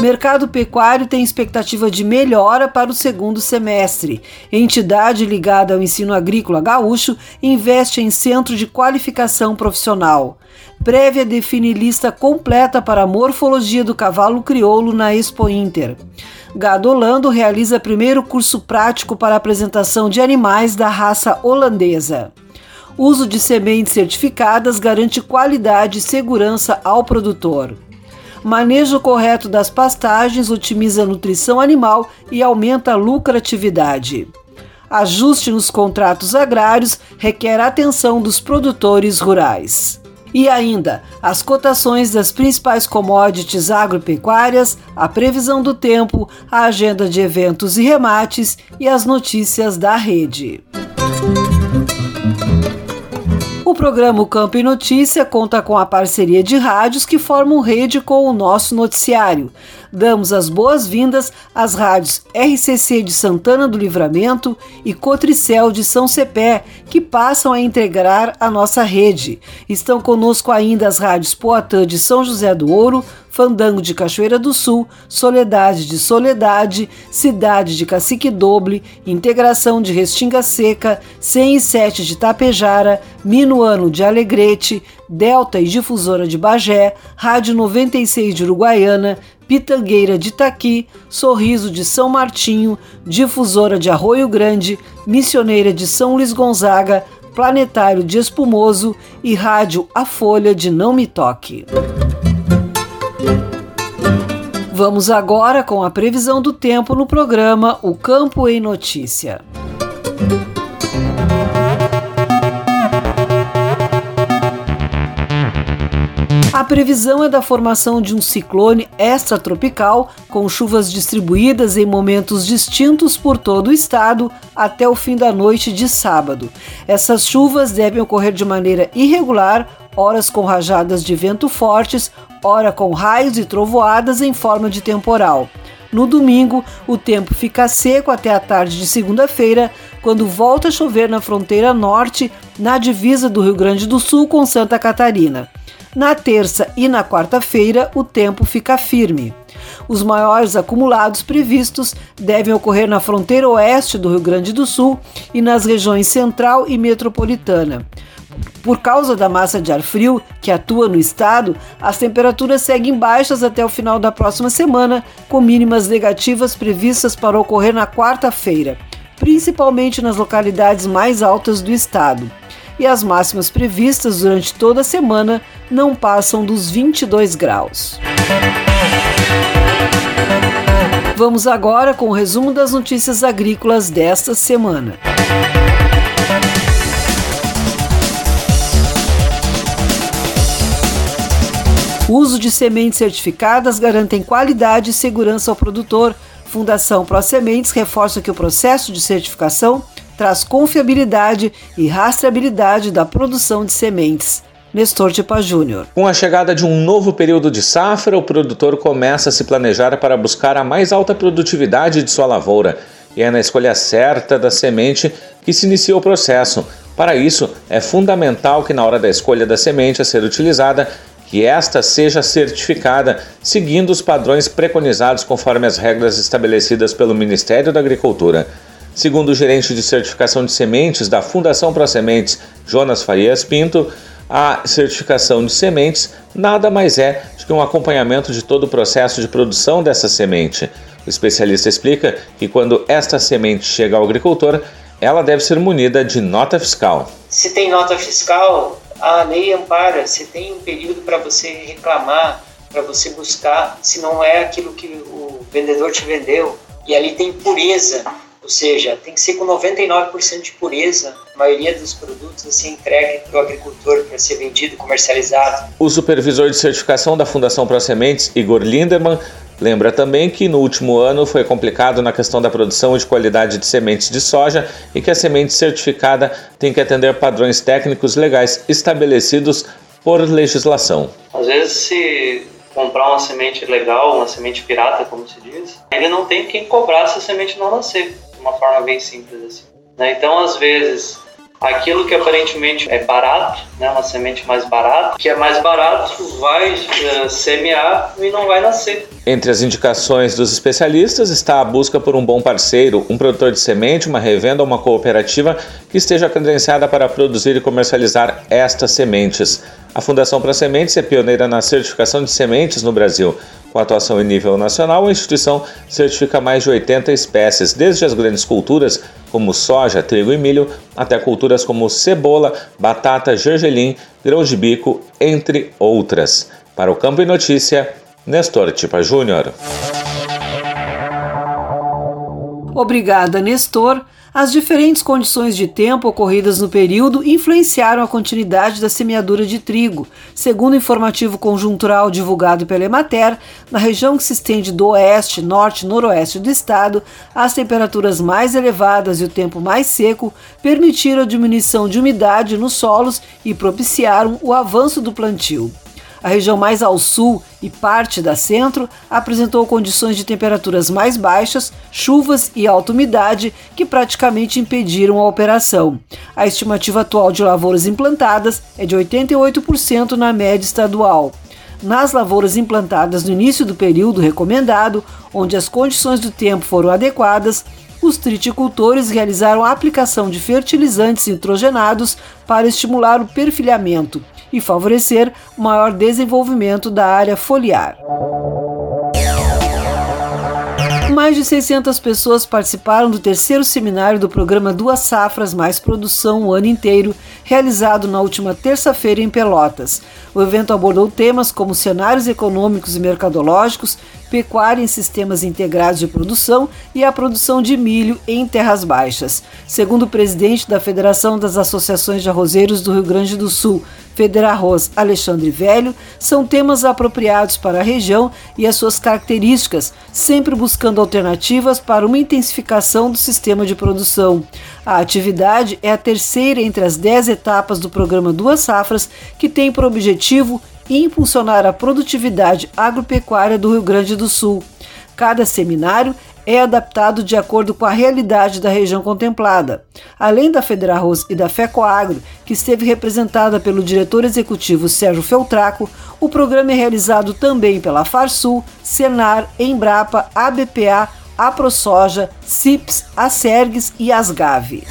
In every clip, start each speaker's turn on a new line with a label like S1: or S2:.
S1: Mercado pecuário tem expectativa de melhora para o segundo semestre. Entidade ligada ao ensino agrícola gaúcho investe em centro de qualificação profissional. Prévia define lista completa para a morfologia do cavalo crioulo na Expo Inter. Gado Holando realiza primeiro curso prático para apresentação de animais da raça holandesa. Uso de sementes certificadas garante qualidade e segurança ao produtor. Manejo correto das pastagens otimiza a nutrição animal e aumenta a lucratividade. Ajuste nos contratos agrários requer atenção dos produtores rurais. E ainda, as cotações das principais commodities agropecuárias, a previsão do tempo, a agenda de eventos e remates e as notícias da rede. Programa o Campo e Notícia conta com a parceria de rádios que formam rede com o nosso noticiário. Damos as boas-vindas às rádios RCC de Santana do Livramento e Cotricel de São Cepé, que passam a integrar a nossa rede. Estão conosco ainda as rádios Poatã de São José do Ouro, Fandango de Cachoeira do Sul, Soledade de Soledade, Cidade de Cacique Doble, Integração de Restinga Seca, 107 de Tapejara, Minuano de Alegrete, Delta e Difusora de Bagé, Rádio 96 de Uruguaiana, Pitangueira de Itaqui, Sorriso de São Martinho, Difusora de Arroio Grande, Missioneira de São Luís Gonzaga, Planetário de Espumoso e Rádio A Folha de Não Me Toque. Vamos agora com a previsão do tempo no programa O Campo em Notícia. Previsão é da formação de um ciclone extratropical com chuvas distribuídas em momentos distintos por todo o estado até o fim da noite de sábado. Essas chuvas devem ocorrer de maneira irregular, horas com rajadas de vento fortes, ora com raios e trovoadas em forma de temporal. No domingo, o tempo fica seco até a tarde de segunda-feira, quando volta a chover na fronteira norte, na divisa do Rio Grande do Sul com Santa Catarina. Na terça e na quarta-feira, o tempo fica firme. Os maiores acumulados previstos devem ocorrer na fronteira oeste do Rio Grande do Sul e nas regiões central e metropolitana. Por causa da massa de ar frio que atua no estado, as temperaturas seguem baixas até o final da próxima semana, com mínimas negativas previstas para ocorrer na quarta-feira, principalmente nas localidades mais altas do estado. E as máximas previstas durante toda a semana não passam dos 22 graus. Vamos agora com o resumo das notícias agrícolas desta semana. O uso de sementes certificadas garantem qualidade e segurança ao produtor. Fundação ProSementes reforça que o processo de certificação traz confiabilidade e rastreabilidade da produção de sementes. Nestor Tipa Júnior.
S2: Com a chegada de um novo período de safra, o produtor começa a se planejar para buscar a mais alta produtividade de sua lavoura. E é na escolha certa da semente que se inicia o processo. Para isso, é fundamental que na hora da escolha da semente a ser utilizada, que esta seja certificada seguindo os padrões preconizados conforme as regras estabelecidas pelo Ministério da Agricultura. Segundo o gerente de certificação de sementes da Fundação ProSementes, Jonas Farias Pinto, a certificação de sementes nada mais é do que um acompanhamento de todo o processo de produção dessa semente. O especialista explica que quando esta semente chega ao agricultor, ela deve ser munida de nota fiscal.
S3: Se tem nota fiscal, a lei ampara, você tem um período para você reclamar, para você buscar se não é aquilo que o vendedor te vendeu. E ali tem pureza, ou seja, tem que ser com 99% de pureza. A maioria dos produtos a ser entregue para o agricultor para ser vendido, comercializado.
S2: O supervisor de certificação da Fundação ProSementes, Igor Lindemann, Lembra também que no último ano foi complicado na questão da produção e de qualidade de sementes de soja e que a semente certificada tem que atender padrões técnicos legais estabelecidos por legislação.
S4: Às vezes, se comprar uma semente legal, uma semente pirata, como se diz, ele não tem quem cobrar se a semente não nascer, de uma forma bem simples assim. Né? Então, às vezes, aquilo que aparentemente é barato, né, uma semente mais barata, que é mais barato, vai uh, semear e não vai nascer.
S2: Entre as indicações dos especialistas está a busca por um bom parceiro, um produtor de semente, uma revenda ou uma cooperativa que esteja credenciada para produzir e comercializar estas sementes. A Fundação para Sementes é pioneira na certificação de sementes no Brasil. Com atuação em nível nacional, a instituição certifica mais de 80 espécies, desde as grandes culturas como soja, trigo e milho, até culturas como cebola, batata, gergelim, grãos de bico, entre outras. Para o Campo e Notícia, Nestor Tipa Júnior.
S1: Obrigada, Nestor. As diferentes condições de tempo ocorridas no período influenciaram a continuidade da semeadura de trigo. Segundo o informativo conjuntural divulgado pela Emater, na região que se estende do oeste, norte e noroeste do estado, as temperaturas mais elevadas e o tempo mais seco permitiram a diminuição de umidade nos solos e propiciaram o avanço do plantio. A região mais ao sul e parte da centro apresentou condições de temperaturas mais baixas, chuvas e alta umidade que praticamente impediram a operação. A estimativa atual de lavouras implantadas é de 88% na média estadual. Nas lavouras implantadas no início do período recomendado, onde as condições do tempo foram adequadas, os triticultores realizaram a aplicação de fertilizantes nitrogenados para estimular o perfilhamento e favorecer maior desenvolvimento da área foliar. Mais de 600 pessoas participaram do terceiro seminário do programa Duas Safras Mais Produção o ano inteiro, realizado na última terça-feira em Pelotas. O evento abordou temas como cenários econômicos e mercadológicos, pecuária em sistemas integrados de produção e a produção de milho em terras baixas. Segundo o presidente da Federação das Associações de Arrozeiros do Rio Grande do Sul, Federarroz Alexandre Velho, são temas apropriados para a região e as suas características, sempre buscando alternativas para uma intensificação do sistema de produção. A atividade é a terceira entre as dez etapas do programa Duas Safras, que tem por objetivo impulsionar a produtividade agropecuária do Rio Grande do Sul. Cada seminário é adaptado de acordo com a realidade da região contemplada. Além da Federarroz e da FECOAGRO, que esteve representada pelo diretor executivo Sérgio Feltraco, o programa é realizado também pela Farsul, Senar, Embrapa, ABPA, AproSoja, CIPS, Acergues e Asgave.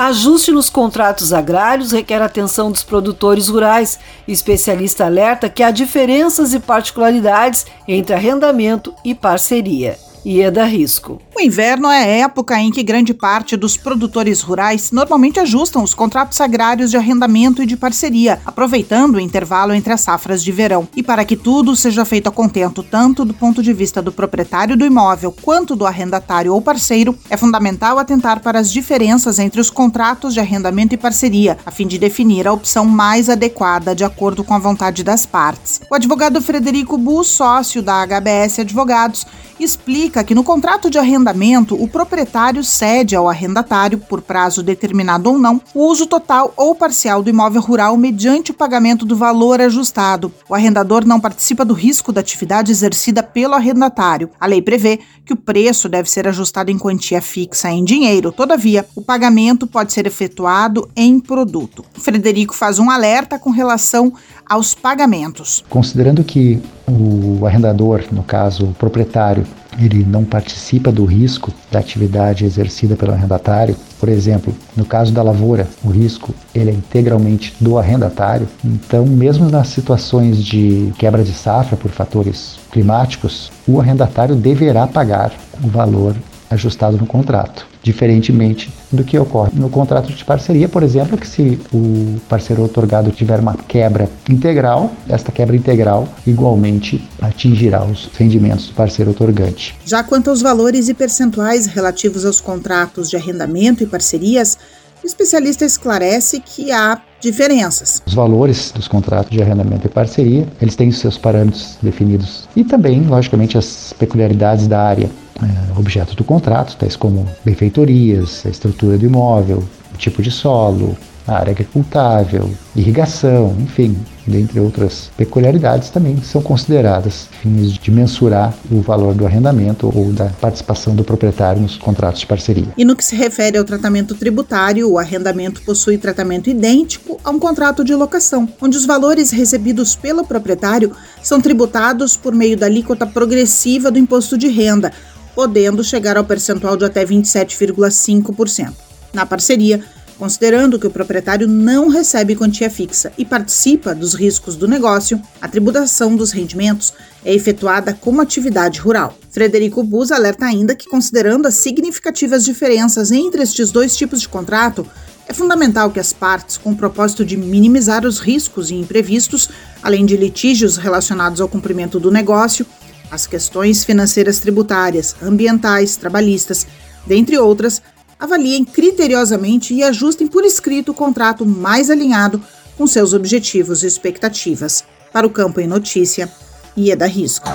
S1: Ajuste nos contratos agrários requer atenção dos produtores rurais. Especialista alerta que há diferenças e particularidades entre arrendamento e parceria. Ieda Risco.
S5: O inverno é a época em que grande parte dos produtores rurais normalmente ajustam os contratos agrários de arrendamento e de parceria, aproveitando o intervalo entre as safras de verão. E para que tudo seja feito a contento, tanto do ponto de vista do proprietário do imóvel quanto do arrendatário ou parceiro, é fundamental atentar para as diferenças entre os contratos de arrendamento e parceria, a fim de definir a opção mais adequada de acordo com a vontade das partes. O advogado Frederico Bu, sócio da HBS Advogados, explica que no contrato de arrendamento, o proprietário cede ao arrendatário, por prazo determinado ou não, o uso total ou parcial do imóvel rural mediante o pagamento do valor ajustado. O arrendador não participa do risco da atividade exercida pelo arrendatário. A lei prevê que o preço deve ser ajustado em quantia fixa em dinheiro, todavia, o pagamento pode ser efetuado em produto. Frederico faz um alerta com relação aos pagamentos.
S6: Considerando que o arrendador, no caso o proprietário, ele não participa do risco da atividade exercida pelo arrendatário. Por exemplo, no caso da lavoura, o risco ele é integralmente do arrendatário. Então, mesmo nas situações de quebra de safra por fatores climáticos, o arrendatário deverá pagar o valor ajustado no contrato diferentemente do que ocorre no contrato de parceria, por exemplo, que se o parceiro otorgado tiver uma quebra integral, esta quebra integral igualmente atingirá os rendimentos do parceiro otorgante.
S5: Já quanto aos valores e percentuais relativos aos contratos de arrendamento e parcerias, o especialista esclarece que há diferenças.
S6: Os valores dos contratos de arrendamento e parceria, eles têm os seus parâmetros definidos e também, logicamente, as peculiaridades da área é, objetos do contrato, tais como benfeitorias, a estrutura do imóvel, o tipo de solo, a área agricultável, irrigação, enfim, dentre outras peculiaridades também são consideradas fins de mensurar o valor do arrendamento ou da participação do proprietário nos contratos de parceria.
S5: E no que se refere ao tratamento tributário, o arrendamento possui tratamento idêntico a um contrato de locação, onde os valores recebidos pelo proprietário são tributados por meio da alíquota progressiva do imposto de renda, podendo chegar ao percentual de até 27,5%. Na parceria, considerando que o proprietário não recebe quantia fixa e participa dos riscos do negócio, a tributação dos rendimentos é efetuada como atividade rural. Frederico Bus alerta ainda que, considerando as significativas diferenças entre estes dois tipos de contrato, é fundamental que as partes, com o propósito de minimizar os riscos e imprevistos, além de litígios relacionados ao cumprimento do negócio, as questões financeiras tributárias, ambientais, trabalhistas, dentre outras, avaliem criteriosamente e ajustem por escrito o contrato mais alinhado com seus objetivos e expectativas. Para o Campo em Notícia, Ieda Risco.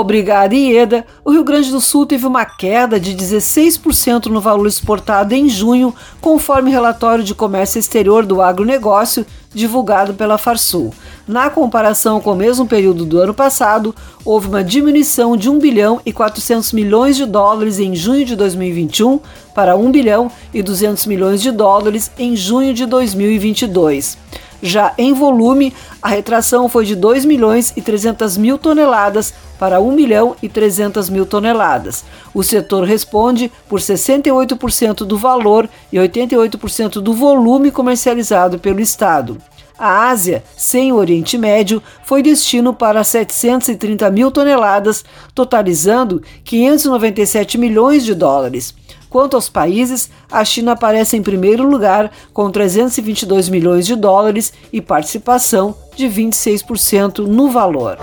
S1: Obrigada, Ieda. O Rio Grande do Sul teve uma queda de 16% no valor exportado em junho, conforme relatório de comércio exterior do agronegócio divulgado pela Farsul. Na comparação com o mesmo período do ano passado, houve uma diminuição de 1 bilhão e 400 milhões de dólares em junho de 2021 para 1 bilhão e 200 milhões de dólares em junho de 2022. Já em volume, a retração foi de 2 milhões e 300 mil toneladas para 1 milhão e 300 mil toneladas. O setor responde por 68% do valor e 88% do volume comercializado pelo Estado. A Ásia, sem o Oriente Médio, foi destino para 730 mil toneladas, totalizando 597 milhões de dólares. Quanto aos países, a China aparece em primeiro lugar com 322 milhões de dólares e participação de 26% no valor.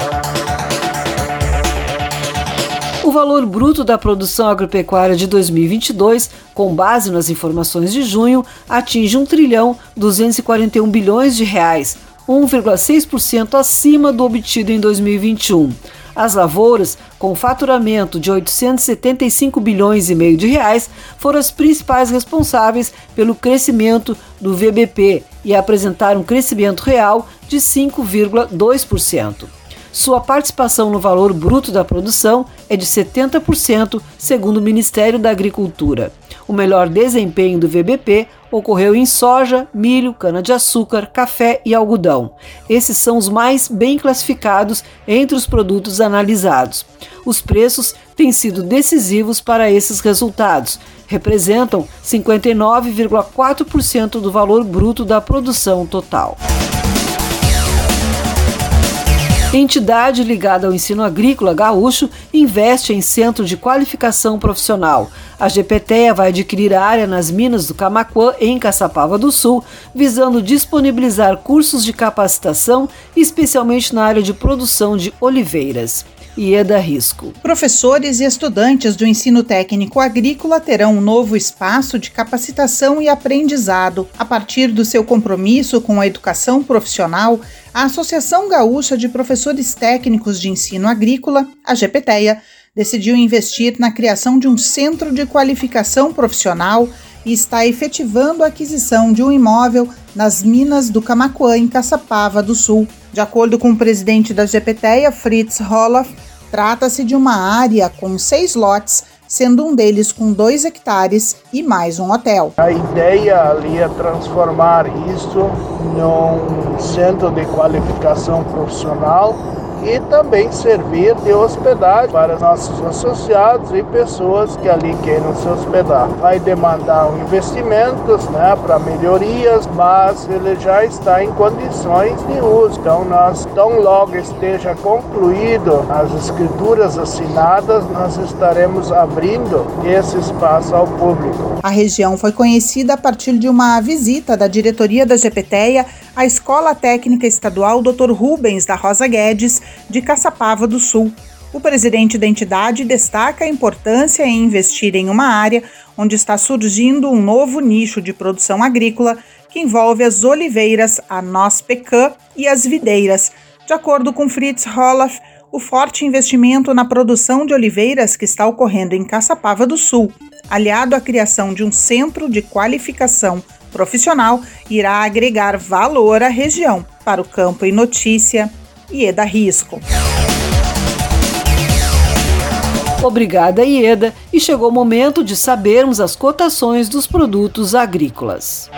S1: O valor bruto da produção agropecuária de 2022, com base nas informações de junho, atinge 1 trilhão 241 bilhões de reais, 1,6% acima do obtido em 2021. As lavouras, com faturamento de 875 bilhões e meio de reais, foram as principais responsáveis pelo crescimento do VBP e apresentaram um crescimento real de 5,2%. Sua participação no valor bruto da produção é de 70%, segundo o Ministério da Agricultura. O melhor desempenho do VBP ocorreu em soja, milho, cana-de-açúcar, café e algodão. Esses são os mais bem classificados entre os produtos analisados. Os preços têm sido decisivos para esses resultados. Representam 59,4% do valor bruto da produção total. Entidade ligada ao ensino agrícola gaúcho investe em centro de qualificação profissional. A GPTEA vai adquirir área nas minas do Camaquã, em Caçapava do Sul, visando disponibilizar cursos de capacitação, especialmente na área de produção de oliveiras. Ieda Risco.
S5: Professores e estudantes do ensino técnico agrícola terão um novo espaço de capacitação e aprendizado. A partir do seu compromisso com a educação profissional, a Associação Gaúcha de Professores Técnicos de Ensino Agrícola, a GPTEA, decidiu investir na criação de um centro de qualificação profissional e está efetivando a aquisição de um imóvel nas minas do Camacuã, em Caçapava do Sul. De acordo com o presidente da GPTEA, Fritz Roloff, trata-se de uma área com seis lotes, sendo um deles com dois hectares e mais um hotel.
S7: A ideia ali é transformar isso num centro de qualificação profissional e também servir de hospedagem para nossos associados e pessoas que ali queiram se hospedar. Vai demandar investimentos né, para melhorias, mas ele já está em condições de uso. Então, nós, tão logo esteja concluído as escrituras assinadas, nós estaremos abrindo esse espaço ao público.
S5: A região foi conhecida a partir de uma visita da diretoria da GPTEA à Escola Técnica Estadual Dr. Rubens da Rosa Guedes, de Caçapava do Sul. O presidente da entidade destaca a importância em investir em uma área onde está surgindo um novo nicho de produção agrícola que envolve as oliveiras, a noz pecan e as videiras. De acordo com Fritz Roloff, o forte investimento na produção de oliveiras que está ocorrendo em Caçapava do Sul, aliado à criação de um centro de qualificação profissional, irá agregar valor à região. Para o Campo e Notícia, Ieda Risco.
S1: Obrigada, Ieda, e chegou o momento de sabermos as cotações dos produtos agrícolas.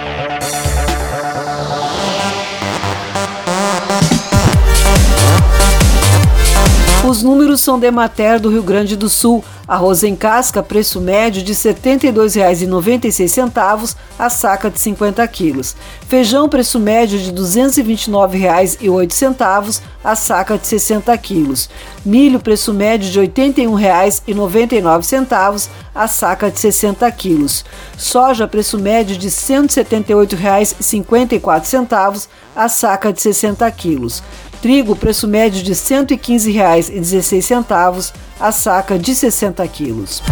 S1: Os números são de Mater do Rio Grande do Sul. Arroz em casca, preço médio de R$ 72,96 a saca de 50 quilos. Feijão, preço médio de R$ 229,08 a saca de 60 quilos. Milho, preço médio de R$ 81,99 a saca de 60 quilos. Soja, preço médio de R$ 178,54 a saca de 60 quilos. Trigo, preço médio de R$ 115,16 a saca de 60 quilos.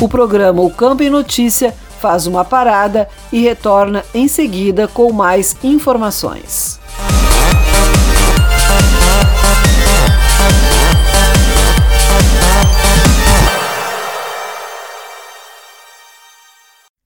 S1: O programa O Campo em Notícia faz uma parada e retorna em seguida com mais informações.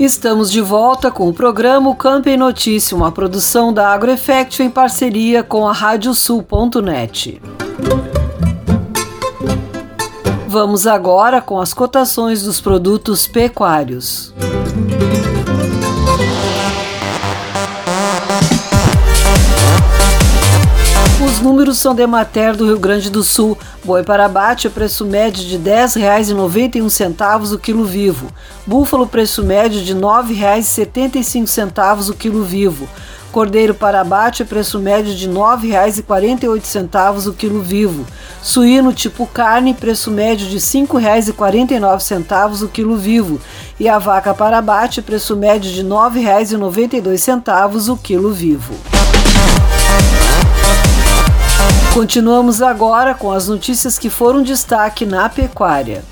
S1: Estamos de volta com o programa Campo em Notícia, uma produção da AgroEffect em parceria com a Radiosul.net. Vamos agora com as cotações dos produtos pecuários. Os números são de Mater do Rio Grande do Sul. Boi para abate, preço médio de R$ 10,91 o quilo vivo. Búfalo, preço médio de R$ 9,75 o quilo vivo. Cordeiro para abate, preço médio de R$ 9,48 o quilo vivo. Suíno tipo carne, preço médio de R$ 5,49 o quilo vivo. E a vaca para abate, preço médio de R$ 9,92 o quilo vivo. Continuamos agora com as notícias que foram destaque na pecuária.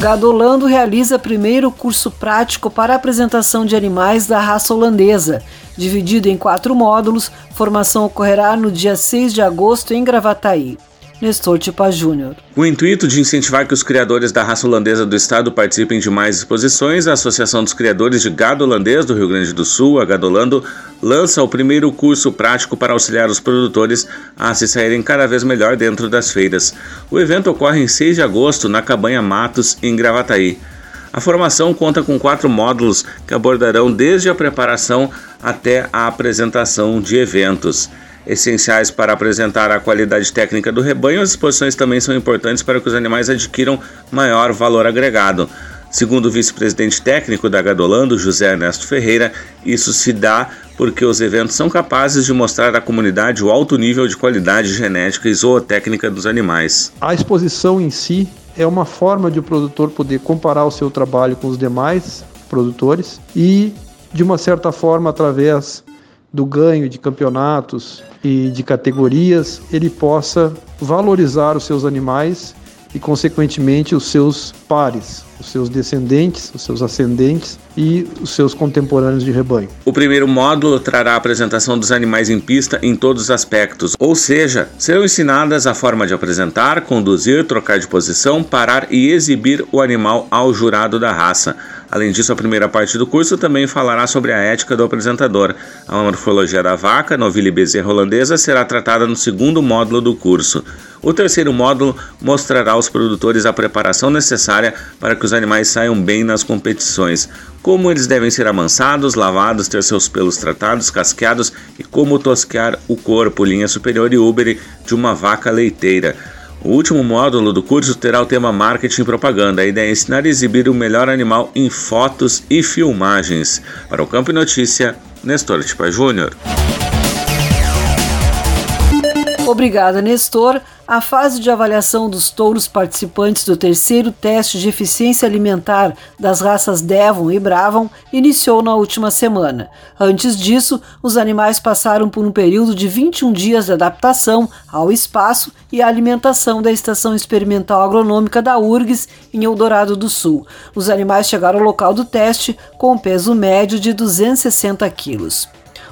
S1: Gadolando realiza primeiro curso prático para apresentação de animais da raça holandesa. Dividido em quatro módulos, formação ocorrerá no dia 6 de agosto em Gravataí. Nestor Tipa Júnior.
S2: O intuito de incentivar que os criadores da raça holandesa do estado participem de mais exposições, a Associação dos Criadores de Gado Holandês do Rio Grande do Sul, a Gadolando, lança o primeiro curso prático para auxiliar os produtores a se saírem cada vez melhor dentro das feiras. O evento ocorre em 6 de agosto na Cabanha Matos, em Gravataí. A formação conta com quatro módulos que abordarão desde a preparação até a apresentação de eventos essenciais para apresentar a qualidade técnica do rebanho, as exposições também são importantes para que os animais adquiram maior valor agregado. Segundo o vice-presidente técnico da Gadolando, José Ernesto Ferreira, isso se dá porque os eventos são capazes de mostrar à comunidade o alto nível de qualidade genética e zootécnica dos animais.
S8: A exposição em si é uma forma de o produtor poder comparar o seu trabalho com os demais produtores e, de uma certa forma, através do ganho de campeonatos e de categorias, ele possa valorizar os seus animais e, consequentemente, os seus pares, os seus descendentes, os seus ascendentes e os seus contemporâneos de rebanho.
S2: O primeiro módulo trará a apresentação dos animais em pista em todos os aspectos, ou seja, serão ensinadas a forma de apresentar, conduzir, trocar de posição, parar e exibir o animal ao jurado da raça. Além disso, a primeira parte do curso também falará sobre a ética do apresentador. A morfologia da vaca, novilha e bezerra holandesa, será tratada no segundo módulo do curso. O terceiro módulo mostrará aos produtores a preparação necessária para que os animais saiam bem nas competições, como eles devem ser amansados, lavados, ter seus pelos tratados, casqueados e como tosquear o corpo, linha superior e úbere de uma vaca leiteira. O último módulo do curso terá o tema Marketing e Propaganda. A ideia é ensinar e exibir o melhor animal em fotos e filmagens. Para o Campo Notícia, Nestor Tipa Júnior.
S1: Obrigada, Nestor. A fase de avaliação dos touros participantes do terceiro teste de eficiência alimentar das raças Devon e Bravon iniciou na última semana. Antes disso, os animais passaram por um período de 21 dias de adaptação ao espaço e à alimentação da Estação Experimental Agronômica da URGS em Eldorado do Sul. Os animais chegaram ao local do teste com um peso médio de 260 quilos.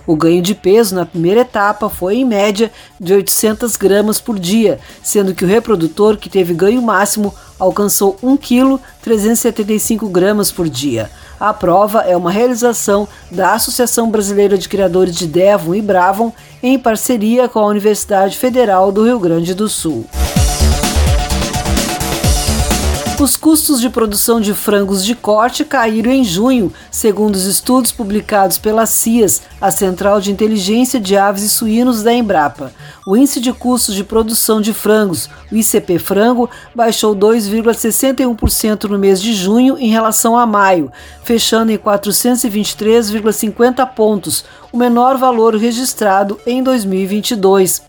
S1: O ganho de peso na primeira etapa foi, em média, de 800 gramas por dia, sendo que o reprodutor que teve ganho máximo alcançou 1 kg 375 gramas por dia. A prova é uma realização da Associação Brasileira de Criadores de Devon e Bravon em parceria com a Universidade Federal do Rio Grande do Sul. Os custos de produção de frangos de corte caíram em junho, segundo os estudos publicados pela CIAS, a Central de Inteligência de Aves e Suínos da Embrapa. O índice de custos de produção de frangos, o ICP frango, baixou 2,61% no mês de junho em relação a maio, fechando em 423,50 pontos, o menor valor registrado em 2022.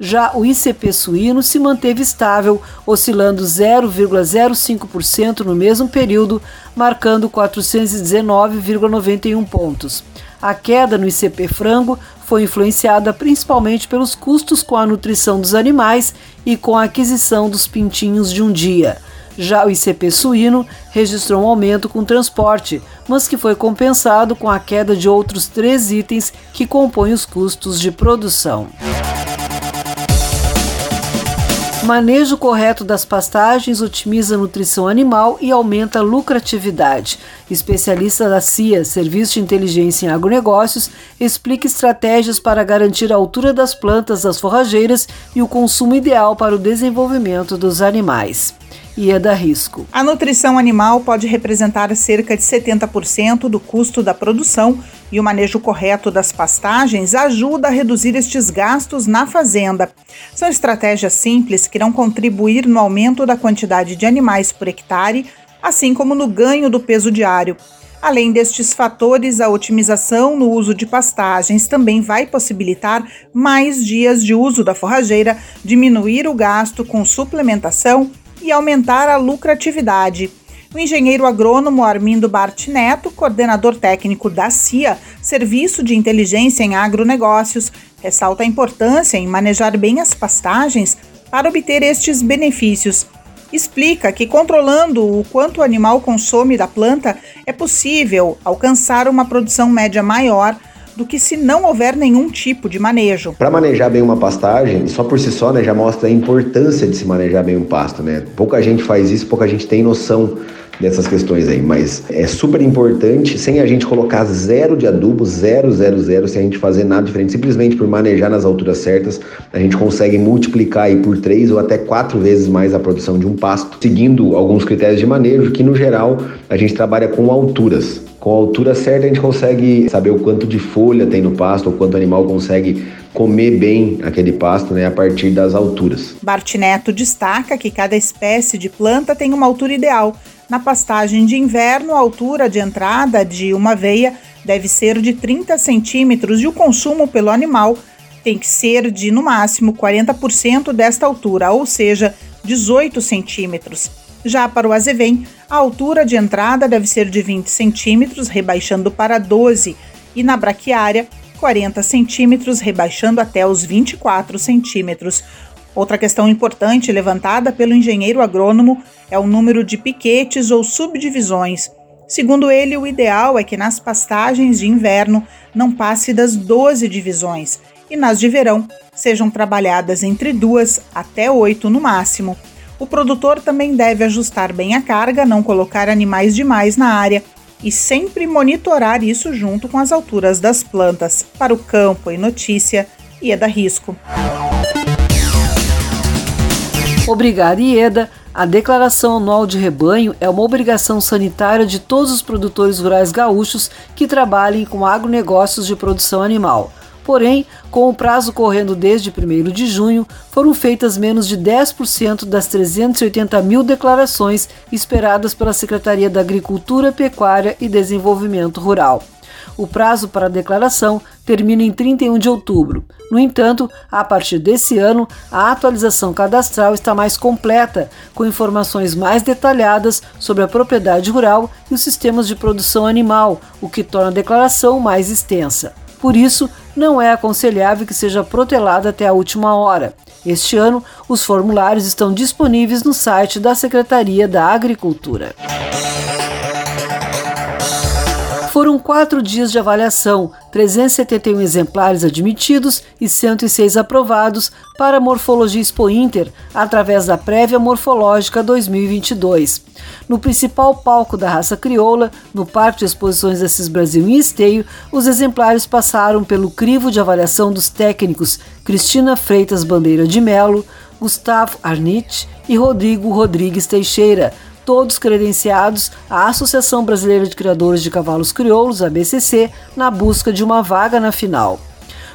S1: Já o ICP suíno se manteve estável, oscilando 0,05% no mesmo período, marcando 419,91 pontos. A queda no ICP frango foi influenciada principalmente pelos custos com a nutrição dos animais e com a aquisição dos pintinhos de um dia. Já o ICP suíno registrou um aumento com transporte, mas que foi compensado com a queda de outros três itens que compõem os custos de produção. Manejo correto das pastagens otimiza a nutrição animal e aumenta a lucratividade. Especialista da CIA, Serviço de Inteligência em Agronegócios, explica estratégias para garantir a altura das plantas das forrageiras e o consumo ideal para o desenvolvimento dos animais e é da risco.
S5: A nutrição animal pode representar cerca de 70% do custo da produção e o manejo correto das pastagens ajuda a reduzir estes gastos na fazenda. São estratégias simples que irão contribuir no aumento da quantidade de animais por hectare, assim como no ganho do peso diário. Além destes fatores, a otimização no uso de pastagens também vai possibilitar mais dias de uso da forrageira, diminuir o gasto com suplementação e aumentar a lucratividade. O engenheiro agrônomo Armindo Bart Neto, coordenador técnico da CIA, Serviço de Inteligência em Agronegócios, ressalta a importância em manejar bem as pastagens para obter estes benefícios explica que controlando o quanto o animal consome da planta é possível alcançar uma produção média maior do que se não houver nenhum tipo de manejo.
S9: Para manejar bem uma pastagem, só por si só, né, já mostra a importância de se manejar bem um pasto, né? Pouca gente faz isso, pouca gente tem noção dessas questões aí, mas é super importante, sem a gente colocar zero de adubo, zero, zero, zero, sem a gente fazer nada diferente, simplesmente por manejar nas alturas certas, a gente consegue multiplicar aí por três ou até quatro vezes mais a produção de um pasto, seguindo alguns critérios de manejo, que no geral a gente trabalha com alturas. Com a altura certa a gente consegue saber o quanto de folha tem no pasto, ou quanto o animal consegue comer bem aquele pasto né, a partir das alturas.
S5: Bartineto destaca que cada espécie de planta tem uma altura ideal, na pastagem de inverno, a altura de entrada de uma veia deve ser de 30 centímetros e o consumo pelo animal tem que ser de, no máximo, 40% desta altura, ou seja, 18 centímetros. Já para o azevém, a altura de entrada deve ser de 20 centímetros, rebaixando para 12, e na braquiária, 40 centímetros, rebaixando até os 24 centímetros. Outra questão importante levantada pelo engenheiro agrônomo é o número de piquetes ou subdivisões. Segundo ele, o ideal é que nas pastagens de inverno não passe das 12 divisões e nas de verão sejam trabalhadas entre duas até oito no máximo. O produtor também deve ajustar bem a carga, não colocar animais demais na área e sempre monitorar isso junto com as alturas das plantas. Para o campo e notícia, Ieda Risco.
S1: Obrigada, Ieda. A declaração anual de rebanho é uma obrigação sanitária de todos os produtores rurais gaúchos que trabalhem com agronegócios de produção animal. Porém, com o prazo correndo desde 1 de junho, foram feitas menos de 10% das 380 mil declarações esperadas pela Secretaria da Agricultura, Pecuária e Desenvolvimento Rural. O prazo para a declaração termina em 31 de outubro. No entanto, a partir desse ano, a atualização cadastral está mais completa, com informações mais detalhadas sobre a propriedade rural e os sistemas de produção animal, o que torna a declaração mais extensa. Por isso, não é aconselhável que seja protelada até a última hora. Este ano, os formulários estão disponíveis no site da Secretaria da Agricultura. Foram quatro dias de avaliação, 371 exemplares admitidos e 106 aprovados para a Morfologia Expo Inter, através da Prévia Morfológica 2022. No principal palco da raça crioula, no Parque de Exposições Assis Brasil em Esteio, os exemplares passaram pelo crivo de avaliação dos técnicos Cristina Freitas Bandeira de Melo, Gustavo Arnit e Rodrigo Rodrigues Teixeira, todos credenciados à Associação Brasileira de Criadores de Cavalos Crioulos, ABCC, na busca de uma vaga na final.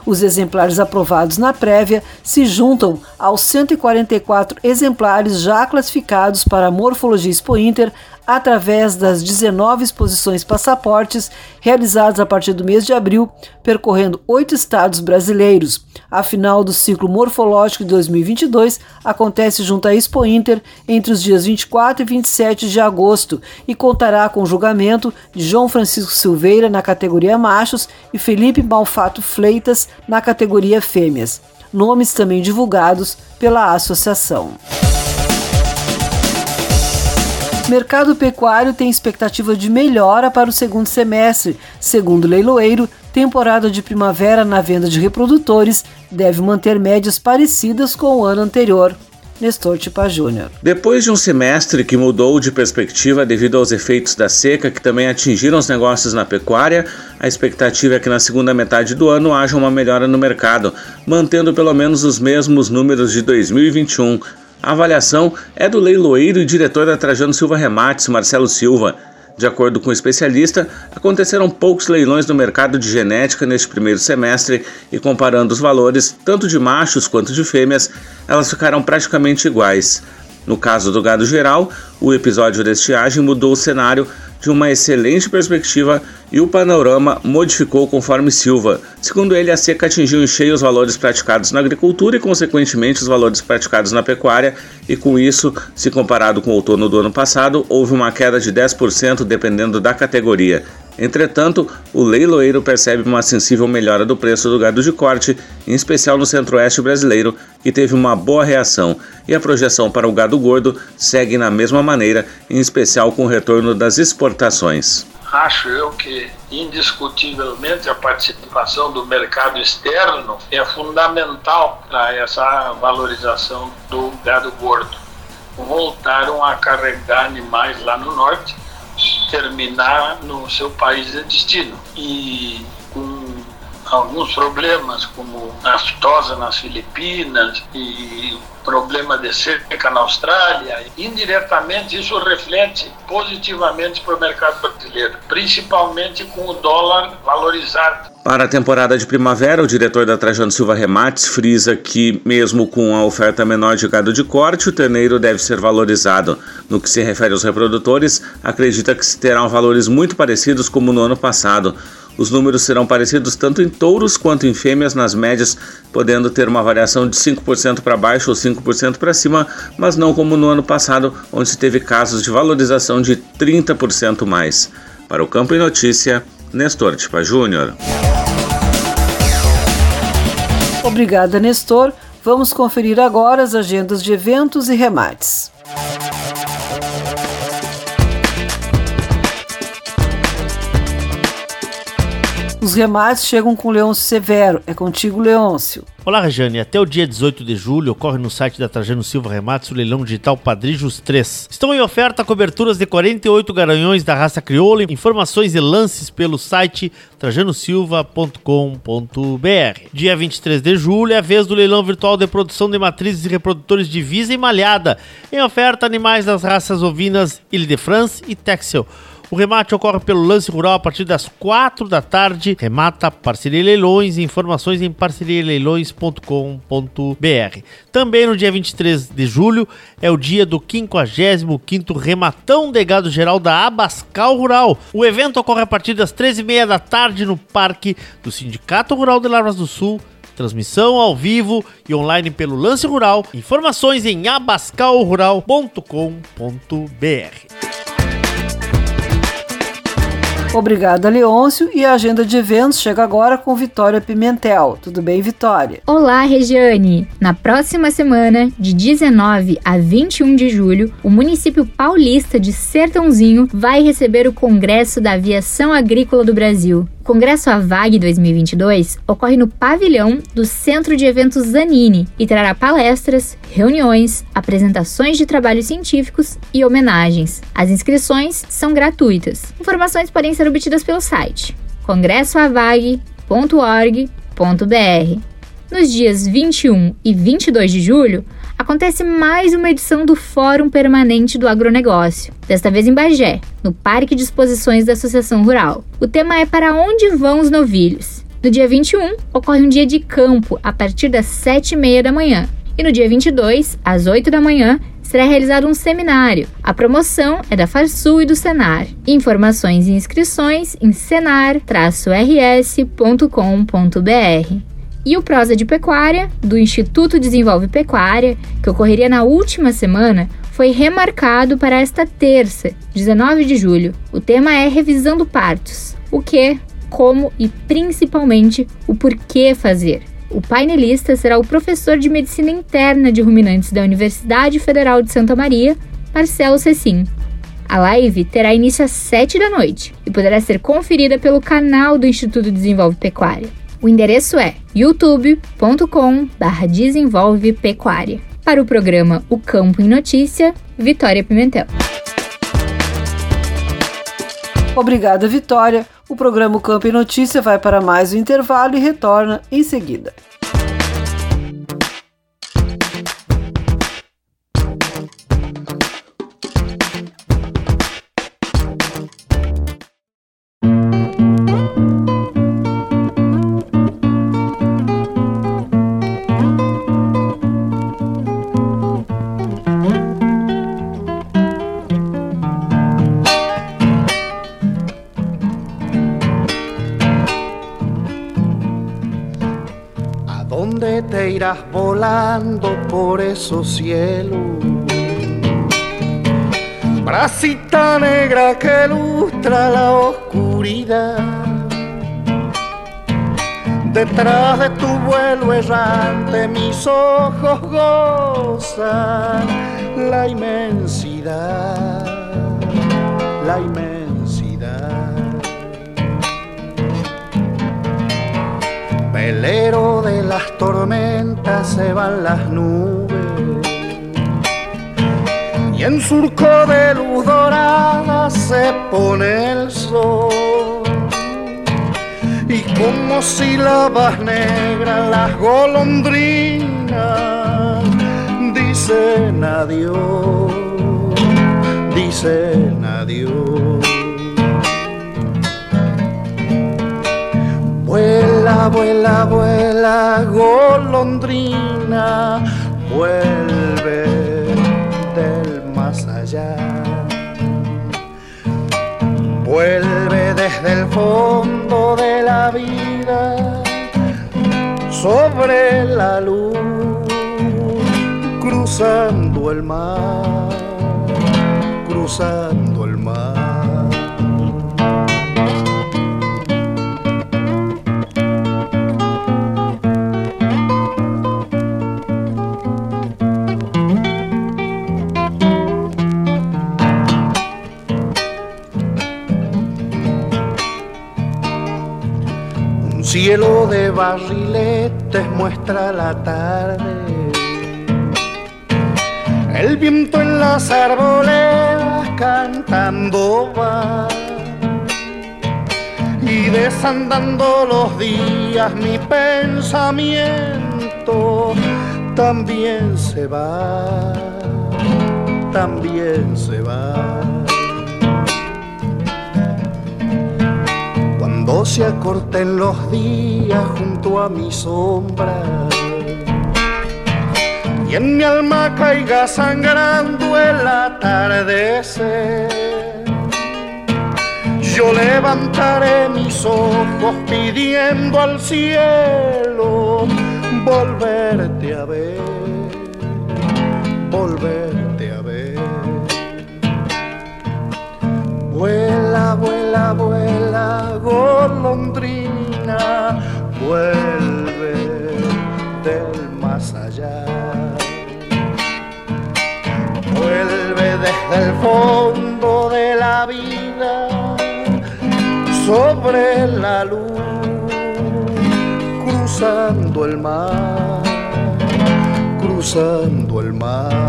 S1: Os exemplares aprovados na prévia se juntam aos 144 exemplares já classificados para a Morfologia Expo Inter através das 19 exposições passaportes realizadas a partir do mês de abril, percorrendo oito estados brasileiros. A final do ciclo morfológico de 2022 acontece junto à Expo Inter entre os dias 24 e 27 de agosto e contará com o julgamento de João Francisco Silveira na categoria machos e Felipe Malfato Fleitas na categoria fêmeas. Nomes também divulgados pela associação. Mercado pecuário tem expectativa de melhora para o segundo semestre. Segundo leiloeiro, temporada de primavera na venda de reprodutores deve manter médias parecidas com o ano anterior. Nestor Tipa Júnior.
S2: Depois de um semestre que mudou de perspectiva devido aos efeitos da seca que também atingiram os negócios na pecuária, a expectativa é que na segunda metade do ano haja uma melhora no mercado, mantendo pelo menos os mesmos números de 2021. A avaliação é do leiloeiro e diretor da Trajano Silva Remates, Marcelo Silva. De acordo com o especialista, aconteceram poucos leilões no mercado de genética neste primeiro semestre e, comparando os valores tanto de machos quanto de fêmeas, elas ficaram praticamente iguais. No caso do gado geral, o episódio da estiagem mudou o cenário de uma excelente perspectiva e o panorama modificou conforme Silva. Segundo ele, a seca atingiu em cheio os valores praticados na agricultura e, consequentemente, os valores praticados na pecuária, e com isso, se comparado com o outono do ano passado, houve uma queda de 10% dependendo da categoria. Entretanto, o leiloeiro percebe uma sensível melhora do preço do gado de corte, em especial no centro-oeste brasileiro, que teve uma boa reação, e a projeção para o gado gordo segue na mesma maneira, em especial com o retorno das exportações.
S10: Acho eu que, indiscutivelmente, a participação do mercado externo é fundamental para essa valorização do gado gordo. Voltaram a carregar animais lá no norte terminar no seu país de destino. E alguns problemas, como aftosa nas Filipinas e problema de seca na Austrália, indiretamente isso reflete positivamente para o mercado brasileiro, principalmente com o dólar valorizado.
S2: Para a temporada de primavera, o diretor da Trajano Silva Remates frisa que, mesmo com a oferta menor de gado de corte, o terneiro deve ser valorizado. No que se refere aos reprodutores, acredita que se terão valores muito parecidos como no ano passado. Os números serão parecidos tanto em touros quanto em fêmeas nas médias, podendo ter uma variação de 5% para baixo ou 5% para cima, mas não como no ano passado, onde se teve casos de valorização de 30% mais. Para o Campo e Notícia, Nestor Tipa Júnior.
S1: Obrigada, Nestor. Vamos conferir agora as agendas de eventos e remates. Os remates chegam com Leôncio Severo. É contigo, Leôncio.
S11: Olá, Rejane. Até o dia 18 de julho ocorre no site da Trajano Silva Remates o leilão digital Padrijos 3. Estão em oferta coberturas de 48 garanhões da raça crioula. Informações e lances pelo site trajanosilva.com.br. Dia 23 de julho é a vez do leilão virtual de produção de matrizes e reprodutores de visa e malhada. Em oferta, animais das raças ovinas Ile de France e Texel. O remate ocorre pelo lance rural a partir das 4 da tarde. Remata Parceria Leilões. Informações em parcerialeilões.com.br. Também no dia 23 de julho é o dia do 55º Rematão de Gado Geral da Abascal Rural. O evento ocorre a partir das 13h30 da tarde no Parque do Sindicato Rural de Lavras do Sul. Transmissão ao vivo e online pelo Lance Rural. Informações em abascalrural.com.br.
S1: Obrigada, Leôncio. E a agenda de eventos chega agora com Vitória Pimentel. Tudo bem, Vitória?
S12: Olá, Regiane! Na próxima semana, de 19 a 21 de julho, o município paulista de Sertãozinho vai receber o Congresso da Aviação Agrícola do Brasil. Congresso AVAG 2022 ocorre no pavilhão do Centro de Eventos Zanini e trará palestras, reuniões, apresentações de trabalhos científicos e homenagens. As inscrições são gratuitas. Informações podem ser obtidas pelo site congressoavag.org.br. Nos dias 21 e 22 de julho, acontece mais uma edição do Fórum Permanente do Agronegócio, desta vez em Bagé, no Parque de Exposições da Associação Rural. O tema é Para onde vão os novilhos? No dia 21, ocorre um dia de campo a partir das 7h30 da manhã. E no dia 22, às 8 da manhã, será realizado um seminário. A promoção é da Farsul e do Senar. Informações e inscrições em senar-rs.com.br e o Prosa de Pecuária, do Instituto Desenvolve Pecuária, que ocorreria na última semana, foi remarcado para esta terça, 19 de julho. O tema é Revisando Partos. O que, como e principalmente o porquê fazer. O painelista será o professor de Medicina Interna de Ruminantes da Universidade Federal de Santa Maria, Marcelo Cecim. A live terá início às 7 da noite e poderá ser conferida pelo canal do Instituto Desenvolve Pecuária. O endereço é youtube.com/desenvolve pecuária. Para o programa O Campo em Notícia, Vitória Pimentel.
S1: Obrigada, Vitória. O programa Campo em Notícia vai para mais um intervalo e retorna em seguida.
S13: Por esos cielos? Bracita negra que lustra la oscuridad. Detrás de tu vuelo errante mis ojos gozan la inmensidad, la inmensidad. Velero de las tormentas se van las nubes y en surco de luz dorada se pone el sol. Y como sílabas negras las golondrinas dicen adiós, dicen adiós. Vuela, vuela, vuela, golondrina, vuelve del más allá. Vuelve desde el fondo de la vida sobre la luz, cruzando el mar, cruzando cielo de barriletes muestra la tarde. El viento en las arboledas cantando va. Y desandando los días mi pensamiento también se va, también se va. Se acorten los días junto a mi sombra. Y en mi alma caiga sangrando el atardecer, yo levantaré mis ojos pidiendo al cielo volverte a ver, volverte Vuela, vuela, vuela, golondrina, vuelve del más allá. Vuelve desde el fondo de la vida sobre la luz, cruzando el mar, cruzando el mar.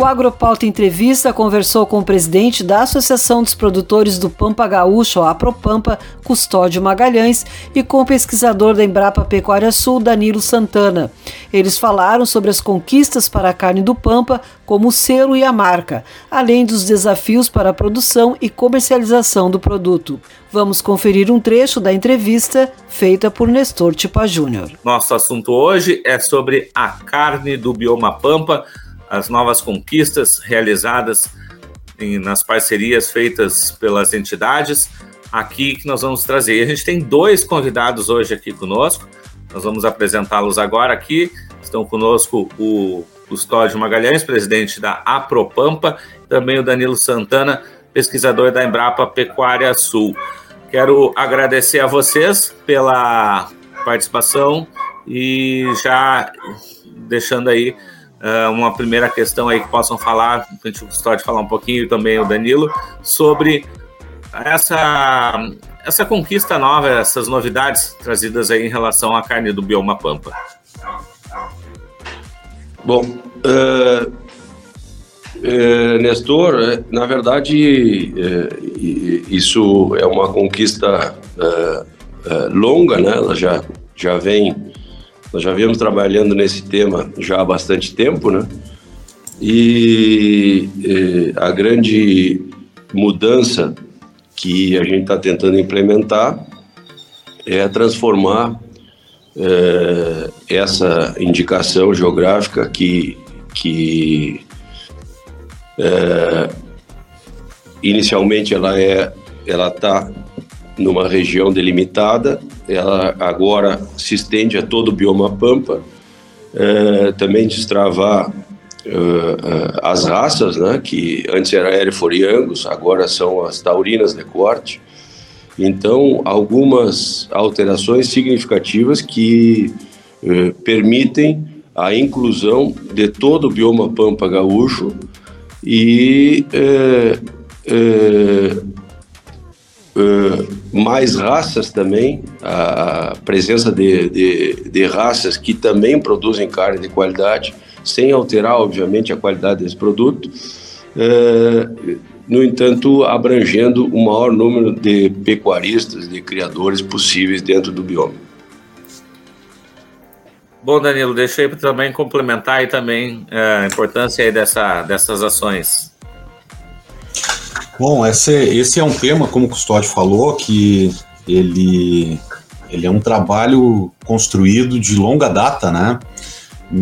S1: O Agropauta Entrevista conversou com o presidente da Associação dos Produtores do Pampa Gaúcho, a Apropampa, Custódio Magalhães, e com o pesquisador da Embrapa Pecuária Sul, Danilo Santana. Eles falaram sobre as conquistas para a carne do Pampa, como o selo e a marca, além dos desafios para a produção e comercialização do produto. Vamos conferir um trecho da entrevista feita por Nestor Tipa Júnior.
S2: Nosso assunto hoje é sobre a carne do bioma Pampa, as novas conquistas realizadas em, nas parcerias feitas pelas entidades aqui que nós vamos trazer. E a gente tem dois convidados hoje aqui conosco, nós vamos apresentá-los agora aqui. Estão conosco o Custódio Magalhães, presidente da Apropampa, também o Danilo Santana, pesquisador da Embrapa Pecuária Sul. Quero agradecer a vocês pela participação e já deixando aí uma primeira questão aí que possam falar, a gente pode falar um pouquinho também o Danilo, sobre essa, essa conquista nova, essas novidades trazidas aí em relação à carne do bioma Pampa.
S14: Bom, uh, uh, Nestor, na verdade, uh, isso é uma conquista longa, né? Ela já, já vem, nós já viemos trabalhando nesse tema já há bastante tempo, né? E a grande mudança que a gente está tentando implementar é transformar é, essa indicação geográfica que, que é, inicialmente ela é ela está numa região delimitada, ela agora se estende a todo o bioma pampa, é, também destravar uh, as raças, né, que antes era Hereford e Angus, agora são as taurinas de corte. Então, algumas alterações significativas que permitem a inclusão de todo o bioma pampa gaúcho e mais raças também, a presença de, de, de raças que também produzem carne de qualidade, sem alterar, obviamente, a qualidade desse produto. É, no entanto, abrangendo o maior número de pecuaristas, de criadores possíveis dentro do bioma.
S2: Bom, Danilo, deixa eu também complementar aí também é, a importância aí dessa, dessas ações.
S15: Bom, esse, esse é um tema, como o Custódio falou, que ele, ele é um trabalho construído de longa data, né?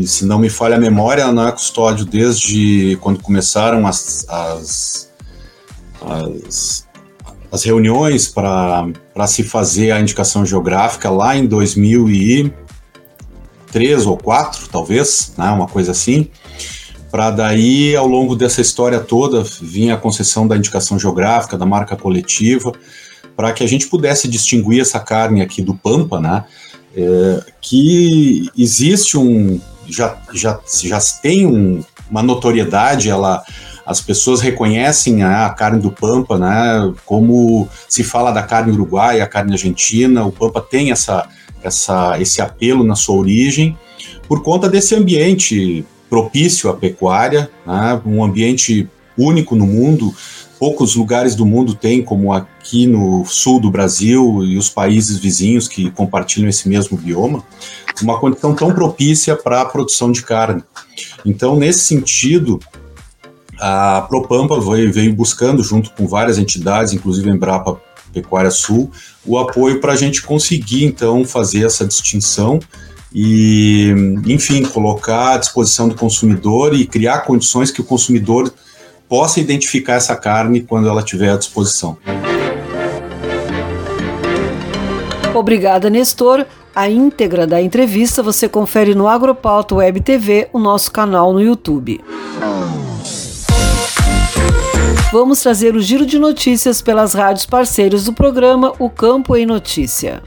S15: se não me falha a memória, não é custódio desde quando começaram as, as, as, as reuniões para se fazer a indicação geográfica lá em 2003 ou 4, talvez, né, uma coisa assim. Para daí, ao longo dessa história toda, vinha a concessão da indicação geográfica, da marca coletiva, para que a gente pudesse distinguir essa carne aqui do Pampa, né? É, que existe um, já, já, já tem um, uma notoriedade, ela, as pessoas reconhecem né, a carne do Pampa, né, como se fala da carne uruguaia, a carne argentina, o Pampa tem essa, essa, esse apelo na sua origem, por conta desse ambiente propício à pecuária, né, um ambiente único no mundo, poucos lugares do mundo têm, como aqui no sul do Brasil e os países vizinhos que compartilham esse mesmo bioma, uma condição tão propícia para a produção de carne. Então, nesse sentido, a Propampa veio buscando, junto com várias entidades, inclusive a Embrapa Pecuária Sul, o apoio para a gente conseguir, então, fazer essa distinção e, enfim, colocar à disposição do consumidor e criar condições que o consumidor possa identificar essa carne quando ela estiver à disposição.
S1: Obrigada, Nestor. A íntegra da entrevista você confere no Agropauta Web TV, o nosso canal no YouTube. Vamos trazer o giro de notícias pelas rádios parceiros do programa O Campo em Notícia.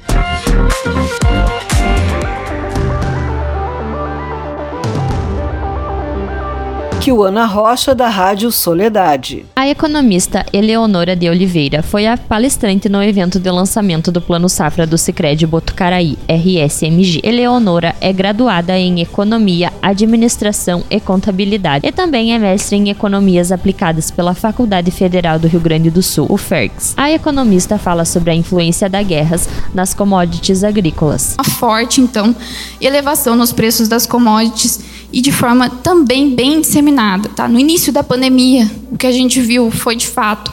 S1: Kiwana Rocha, da Rádio Soledade.
S16: A economista Eleonora de Oliveira foi a palestrante no evento de lançamento do Plano Safra do Sicredi Botucaraí, RSMG. Eleonora é graduada em Economia, Administração e Contabilidade e também é mestre em Economias Aplicadas pela Faculdade Federal do Rio Grande do Sul, o FERGS. A economista fala sobre a influência das guerras nas commodities agrícolas.
S17: A forte, então, elevação nos preços das commodities e de forma também bem disseminada. Tá? No início da pandemia, o que a gente viu foi, de fato,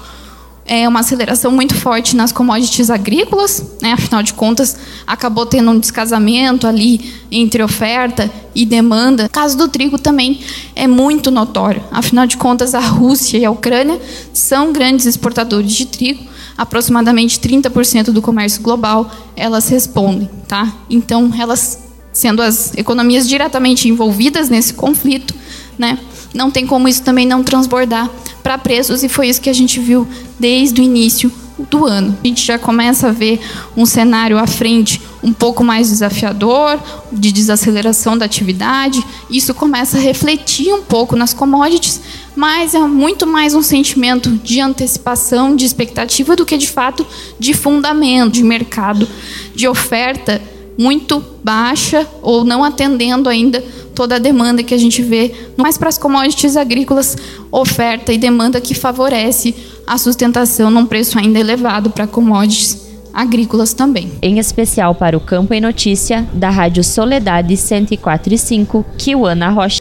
S17: é uma aceleração muito forte nas commodities agrícolas, né? afinal de contas, acabou tendo um descasamento ali entre oferta e demanda. O caso do trigo também é muito notório, afinal de contas, a Rússia e a Ucrânia são grandes exportadores de trigo, aproximadamente 30% do comércio global elas respondem. Tá? Então, elas sendo as economias diretamente envolvidas nesse conflito, né? Não tem como isso também não transbordar para preços e foi isso que a gente viu desde o início do ano. A gente já começa a ver um cenário à frente um pouco mais desafiador, de desaceleração da atividade. Isso começa a refletir um pouco nas commodities, mas é muito mais um sentimento de antecipação, de expectativa, do que de fato de fundamento, de mercado, de oferta muito baixa ou não atendendo ainda toda a demanda que a gente vê, mais para as commodities agrícolas, oferta e demanda que favorece a sustentação num preço ainda elevado para commodities agrícolas também.
S16: Em especial para o Campo em Notícia, da Rádio Soledade 104.5, Kiwana Rocha.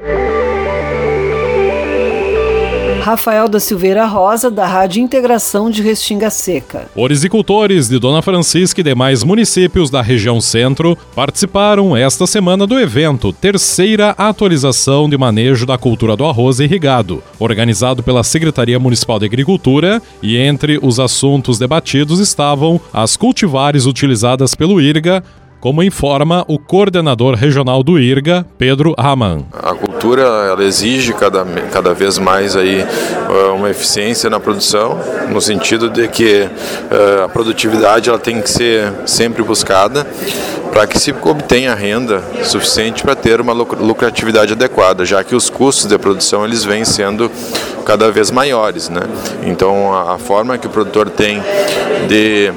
S1: Rafael da Silveira Rosa, da Rádio Integração de Restinga Seca.
S18: Orizicultores de Dona Francisca e demais municípios da região centro participaram esta semana do evento Terceira Atualização de Manejo da Cultura do Arroz Irrigado, organizado pela Secretaria Municipal de Agricultura, e entre os assuntos debatidos estavam as cultivares utilizadas pelo IRGA, como informa o coordenador regional do IRGA, Pedro Raman.
S19: A cultura ela exige cada, cada vez mais aí, eh, uma eficiência na produção, no sentido de que uh, a produtividade ela tem que ser sempre buscada para que se obtenha renda suficiente para ter uma lucratividade adequada, já que os custos de produção eles vêm sendo cada vez maiores. Né? Então a forma que o produtor tem de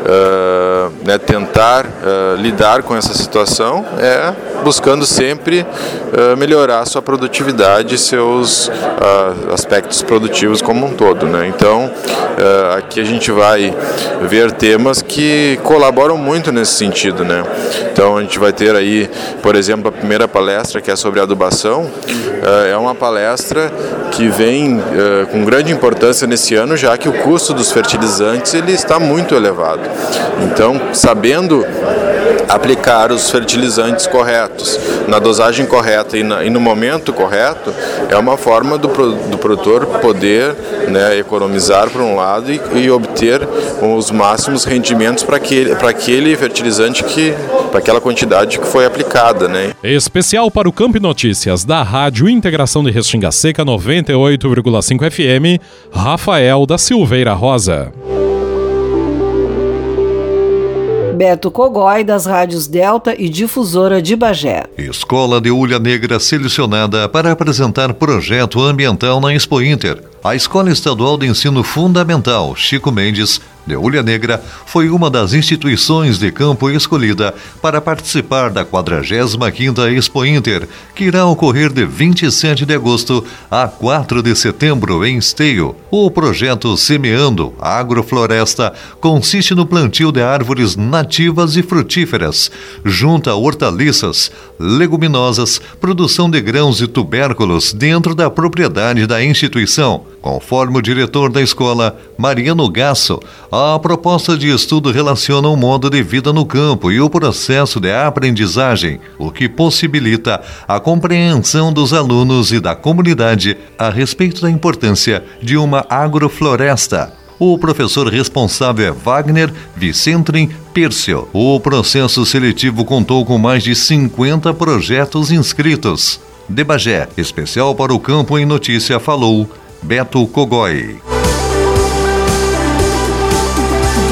S19: uh, né, tentar uh, lidar com essa situação é buscando sempre uh, melhorar sua produtividade e seus aspectos produtivos como um todo. Né? Então, aqui a gente vai ver temas que colaboram muito nesse sentido. Né? Então, a gente vai ter aí, por exemplo, a primeira palestra que é sobre adubação, é uma palestra que vem com grande importância nesse ano, já que o custo dos fertilizantes ele está muito elevado. Então, sabendo aplicar os fertilizantes corretos, na dosagem correta e, na, e, no momento correto, é uma forma do, do produtor poder né, economizar por um lado e, e obter os máximos rendimentos para aquele, aquele fertilizante que, para aquela quantidade que foi aplicada. Né.
S18: Especial para o Campo Notícias da Rádio Integração de Restinga Seca 98,5 FM, Rafael da Silveira Rosa.
S1: Beto Cogói, das rádios Delta e Difusora de Bagé.
S20: Escola de Ulha Negra selecionada para apresentar projeto ambiental na Expo Inter. A Escola Estadual de Ensino Fundamental Chico Mendes de Ulha Negra foi uma das instituições de campo escolhida para participar da 45ª Expo Inter, que irá ocorrer de 27 de agosto a 4 de setembro em Esteio. O projeto Semeando Agrofloresta consiste no plantio de árvores nativas e frutíferas, junto a hortaliças, leguminosas, produção de grãos e tubérculos dentro da propriedade da instituição. Conforme o diretor da escola, Mariano Gasso, a proposta de estudo relaciona o modo de vida no campo e o processo de aprendizagem, o que possibilita a compreensão dos alunos e da comunidade a respeito da importância de uma agrofloresta. O professor responsável é Wagner Vicentrin Pércio. O processo seletivo contou com mais de 50 projetos inscritos. De Bagé, especial para o Campo em Notícia, falou Beto Cogói.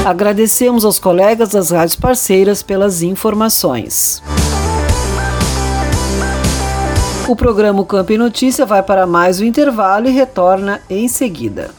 S1: Agradecemos aos colegas das rádios parceiras pelas informações. O programa Campo e Notícia vai para mais um intervalo e retorna em seguida.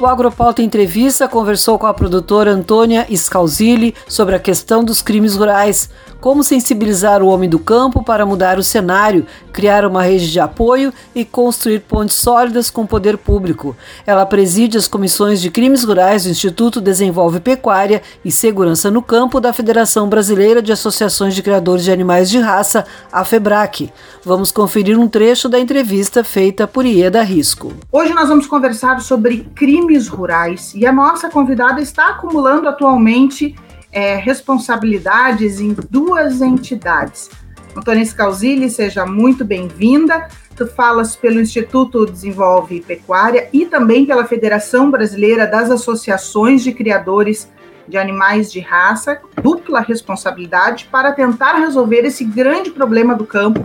S1: O Agropauta Entrevista conversou com a produtora Antônia Scalzilli sobre a questão dos crimes rurais, como sensibilizar o homem do campo para mudar o cenário, criar uma rede de apoio e construir pontes sólidas com o poder público. Ela preside as comissões de crimes rurais do Instituto Desenvolve Pecuária e Segurança no Campo da Federação Brasileira de Associações de Criadores de Animais de Raça, a FEBRAC. Vamos conferir um trecho da entrevista feita por Ieda Risco.
S5: Hoje nós vamos conversar sobre crimes rurais e a nossa convidada está acumulando atualmente é, responsabilidades em duas entidades. Antônia Scalzilli, seja muito bem-vinda. Tu falas pelo Instituto Desenvolve Pecuária e também pela Federação Brasileira das Associações de Criadores de Animais de Raça, dupla responsabilidade para tentar resolver esse grande problema do campo,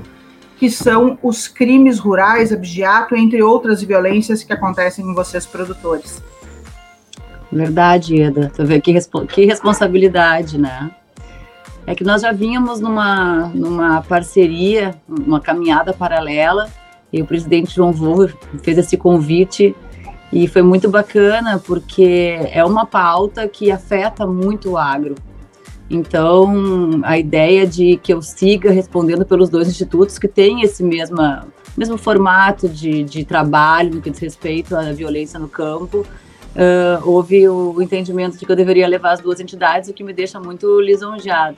S5: que são os crimes rurais, abigeato, entre outras violências que acontecem com vocês produtores.
S21: Verdade, Eda. Tu vê que, que responsabilidade, né? É que nós já vínhamos numa, numa parceria, uma caminhada paralela, e o presidente João Vô fez esse convite e foi muito bacana porque é uma pauta que afeta muito o agro. Então, a ideia de que eu siga respondendo pelos dois institutos que têm esse mesma, mesmo formato de, de trabalho no que diz respeito à violência no campo, uh, houve o entendimento de que eu deveria levar as duas entidades, o que me deixa muito lisonjeado.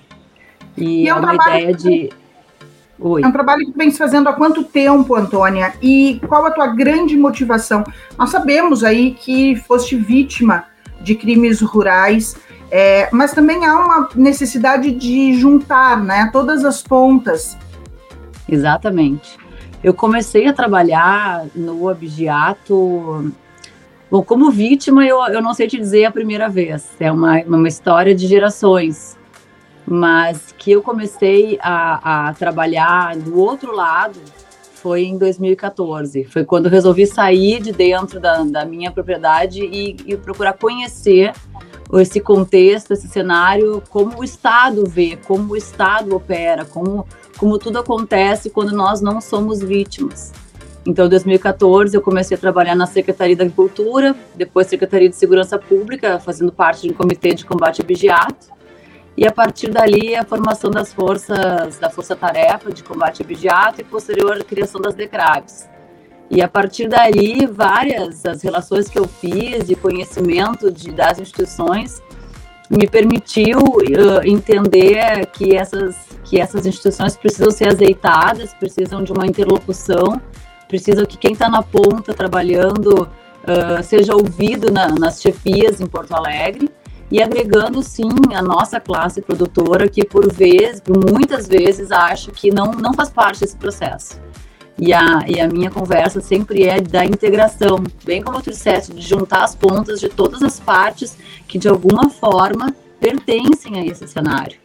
S21: E, e é, é uma ideia de.
S5: Oi. É um trabalho que vem se fazendo há quanto tempo, Antônia? E qual a tua grande motivação? Nós sabemos aí que foste vítima de crimes rurais, é, mas também há uma necessidade de juntar né, todas as pontas.
S21: Exatamente. Eu comecei a trabalhar no Abigiato Bom, como vítima, eu, eu não sei te dizer a primeira vez. É uma, uma história de gerações. Mas que eu comecei a, a trabalhar do outro lado foi em 2014. Foi quando eu resolvi sair de dentro da, da minha propriedade e, e procurar conhecer esse contexto, esse cenário, como o Estado vê, como o Estado opera, como, como tudo acontece quando nós não somos vítimas. Então, em 2014, eu comecei a trabalhar na Secretaria da Agricultura, depois Secretaria de Segurança Pública, fazendo parte de um comitê de combate ao vigiato. E a partir dali, a formação das forças, da Força Tarefa de Combate ao Vigiato e posterior a criação das DECRAVs. E a partir dali, várias as relações que eu fiz de conhecimento de, das instituições me permitiu uh, entender que essas, que essas instituições precisam ser azeitadas, precisam de uma interlocução precisa que quem está na ponta trabalhando uh, seja ouvido na, nas chefias em Porto Alegre e agregando sim a nossa classe produtora que por vezes, por muitas vezes acha que não não faz parte desse processo. E a, e a minha conversa sempre é da integração, bem como tu disseste, de juntar as pontas de todas as partes que de alguma forma pertencem a esse cenário.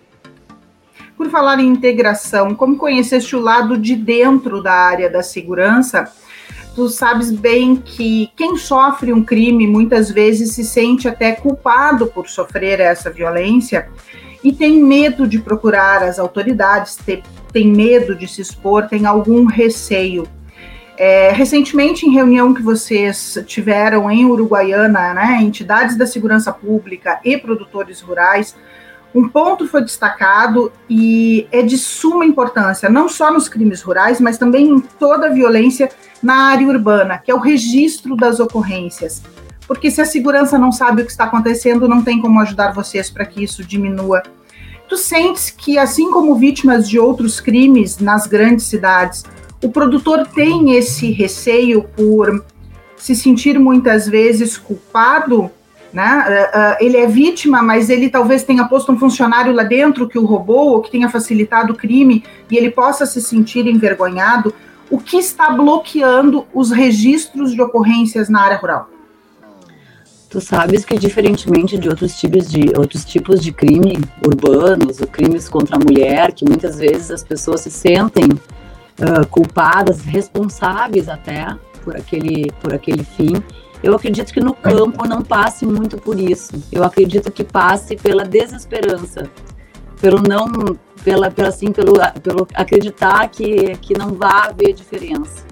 S5: Por falar em integração, como conheceste o lado de dentro da área da segurança, tu sabes bem que quem sofre um crime muitas vezes se sente até culpado por sofrer essa violência e tem medo de procurar as autoridades, tem medo de se expor, tem algum receio. É, recentemente, em reunião que vocês tiveram em Uruguaiana, né, entidades da segurança pública e produtores rurais, um ponto foi destacado e é de suma importância, não só nos crimes rurais, mas também em toda a violência na área urbana, que é o registro das ocorrências. Porque se a segurança não sabe o que está acontecendo, não tem como ajudar vocês para que isso diminua. Tu sentes que, assim como vítimas de outros crimes nas grandes cidades, o produtor tem esse receio por se sentir muitas vezes culpado né? Uh, uh, ele é vítima, mas ele talvez tenha posto um funcionário lá dentro que o roubou ou que tenha facilitado o crime e ele possa se sentir envergonhado. O que está bloqueando os registros de ocorrências na área rural?
S21: Tu sabes que diferentemente de outros tipos de outros tipos de crime urbanos, ou crimes contra a mulher, que muitas vezes as pessoas se sentem uh, culpadas, responsáveis até por aquele por aquele fim eu acredito que no campo não passe muito por isso. Eu acredito que passe pela desesperança, pelo não, pela, pela assim, pelo, pelo acreditar que, que não vai haver diferença.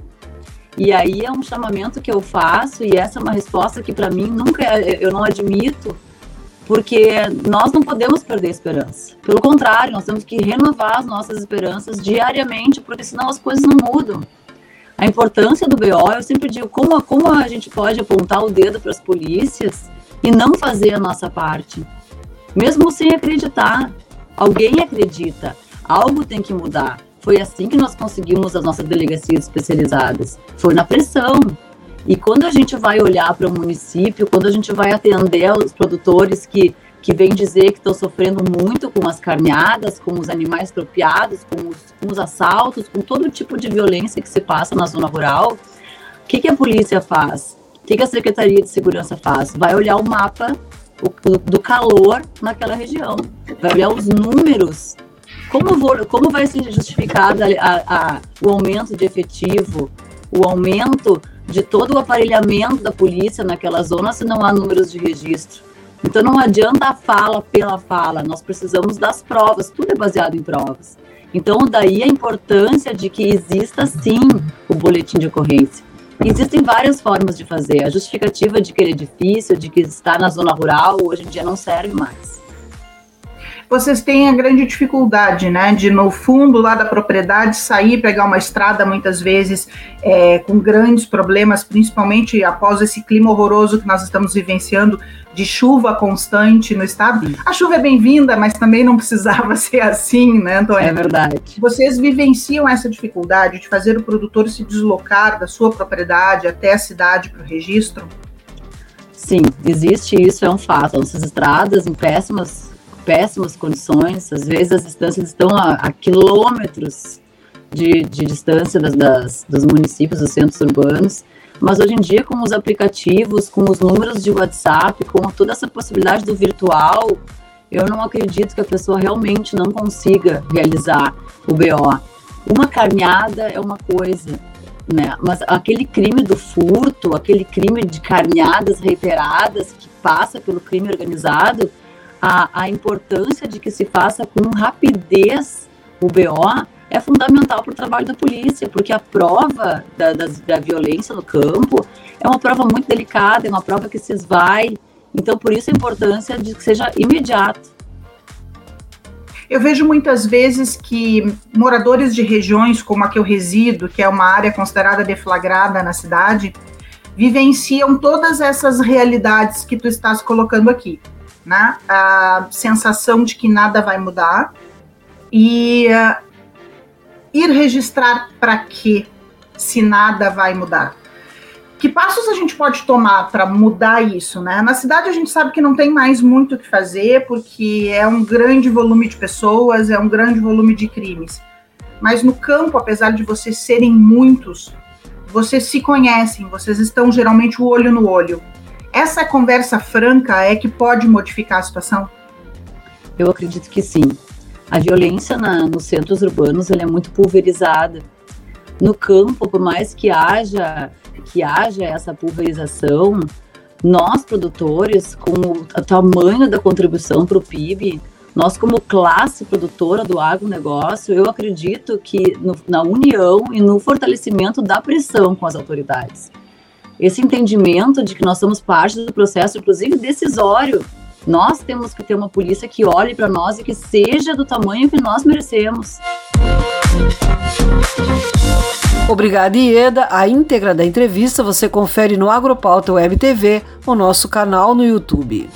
S21: E aí é um chamamento que eu faço e essa é uma resposta que para mim nunca é, eu não admito, porque nós não podemos perder a esperança. Pelo contrário, nós temos que renovar as nossas esperanças diariamente, porque senão as coisas não mudam a importância do BO, eu sempre digo como, como a gente pode apontar o dedo para as polícias e não fazer a nossa parte. Mesmo sem acreditar. Alguém acredita, algo tem que mudar. Foi assim que nós conseguimos as nossas delegacias especializadas. Foi na pressão. E quando a gente vai olhar para o município, quando a gente vai atender os produtores que que vem dizer que estão sofrendo muito com as carneadas, com os animais tropiados, com os, com os, assaltos, com todo tipo de violência que se passa na zona rural. O que, que a polícia faz? O que, que a Secretaria de Segurança faz? Vai olhar o mapa o, do calor naquela região, vai olhar os números. Como, vou, como vai ser justificado a, a, a, o aumento de efetivo, o aumento de todo o aparelhamento da polícia naquela zona se não há números de registro? Então não adianta a fala pela fala, nós precisamos das provas, tudo é baseado em provas. Então daí a importância de que exista sim o boletim de ocorrência. Existem várias formas de fazer. A justificativa de que ele é difícil, de que está na zona rural, hoje em dia não serve mais
S5: vocês têm a grande dificuldade, né, de no fundo lá da propriedade sair, pegar uma estrada muitas vezes é, com grandes problemas, principalmente após esse clima horroroso que nós estamos vivenciando de chuva constante no estado. A chuva é bem-vinda, mas também não precisava ser assim, né, Antônio?
S21: É verdade.
S5: Vocês vivenciam essa dificuldade de fazer o produtor se deslocar da sua propriedade até a cidade para o registro?
S21: Sim, existe isso, é um fato. Essas estradas em péssimas péssimas condições, às vezes as distâncias estão a, a quilômetros de, de distância das, das, dos municípios, dos centros urbanos, mas hoje em dia com os aplicativos, com os números de WhatsApp, com toda essa possibilidade do virtual, eu não acredito que a pessoa realmente não consiga realizar o BO. Uma carneada é uma coisa, né? Mas aquele crime do furto, aquele crime de carneadas reiteradas que passa pelo crime organizado, a, a importância de que se faça com rapidez o BO é fundamental para o trabalho da polícia, porque a prova da, da, da, violência no campo é uma prova muito delicada, é uma prova que se esvai. Então, por isso a importância de que seja imediato.
S5: Eu vejo muitas vezes que moradores de regiões como a que eu resido, que é uma área considerada deflagrada na cidade, vivenciam todas essas realidades que tu estás colocando aqui né? A sensação de que nada vai mudar e uh, ir registrar para quê se nada vai mudar. Que passos a gente pode tomar para mudar isso, né? Na cidade a gente sabe que não tem mais muito o que fazer, porque é um grande volume de pessoas, é um grande volume de crimes. Mas no campo, apesar de vocês serem muitos, vocês se conhecem, vocês estão geralmente o olho no olho. Essa conversa franca é que pode modificar a situação?
S21: Eu acredito que sim. A violência na, nos centros urbanos é muito pulverizada. No campo, por mais que haja que haja essa pulverização, nós produtores, com o tamanho da contribuição para o PIB, nós como classe produtora do agronegócio, eu acredito que no, na união e no fortalecimento da pressão com as autoridades. Esse entendimento de que nós somos parte do processo, inclusive decisório, nós temos que ter uma polícia que olhe para nós e que seja do tamanho que nós merecemos.
S1: Obrigada, Ieda. A íntegra da entrevista você confere no Agropauta Web TV, o nosso canal no YouTube.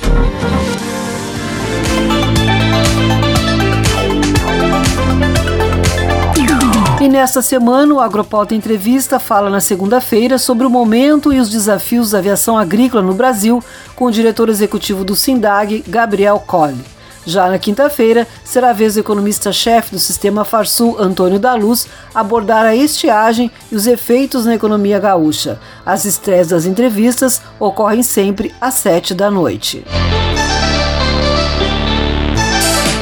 S1: E nesta semana, o Agropauta Entrevista fala na segunda-feira sobre o momento e os desafios da aviação agrícola no Brasil, com o diretor executivo do SINDAG, Gabriel Colli. Já na quinta-feira, será a vez do economista-chefe do sistema Farsul, Antônio da Luz, abordar a estiagem e os efeitos na economia gaúcha. As estreias das entrevistas ocorrem sempre às sete da noite.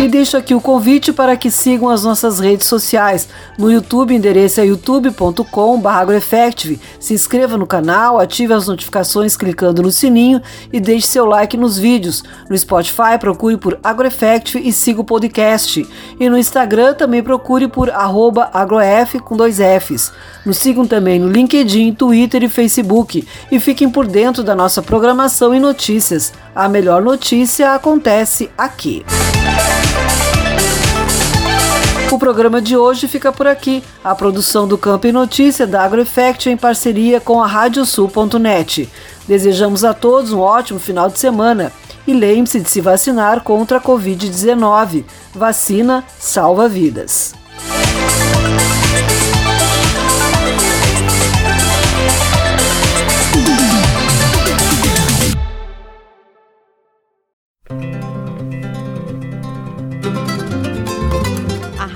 S1: E deixo aqui o convite para que sigam as nossas redes sociais. No YouTube, endereço é youtube.com.br Se inscreva no canal, ative as notificações clicando no sininho e deixe seu like nos vídeos. No Spotify, procure por AgroEffective e siga o podcast. E no Instagram, também procure por agrof com dois Fs. Nos sigam também no LinkedIn, Twitter e Facebook. E fiquem por dentro da nossa programação e notícias. A melhor notícia acontece aqui. O programa de hoje fica por aqui. A produção do Campo e Notícia da AgroEffect em parceria com a Radiosul.net. Desejamos a todos um ótimo final de semana e lembre-se de se vacinar contra a Covid-19. Vacina salva vidas.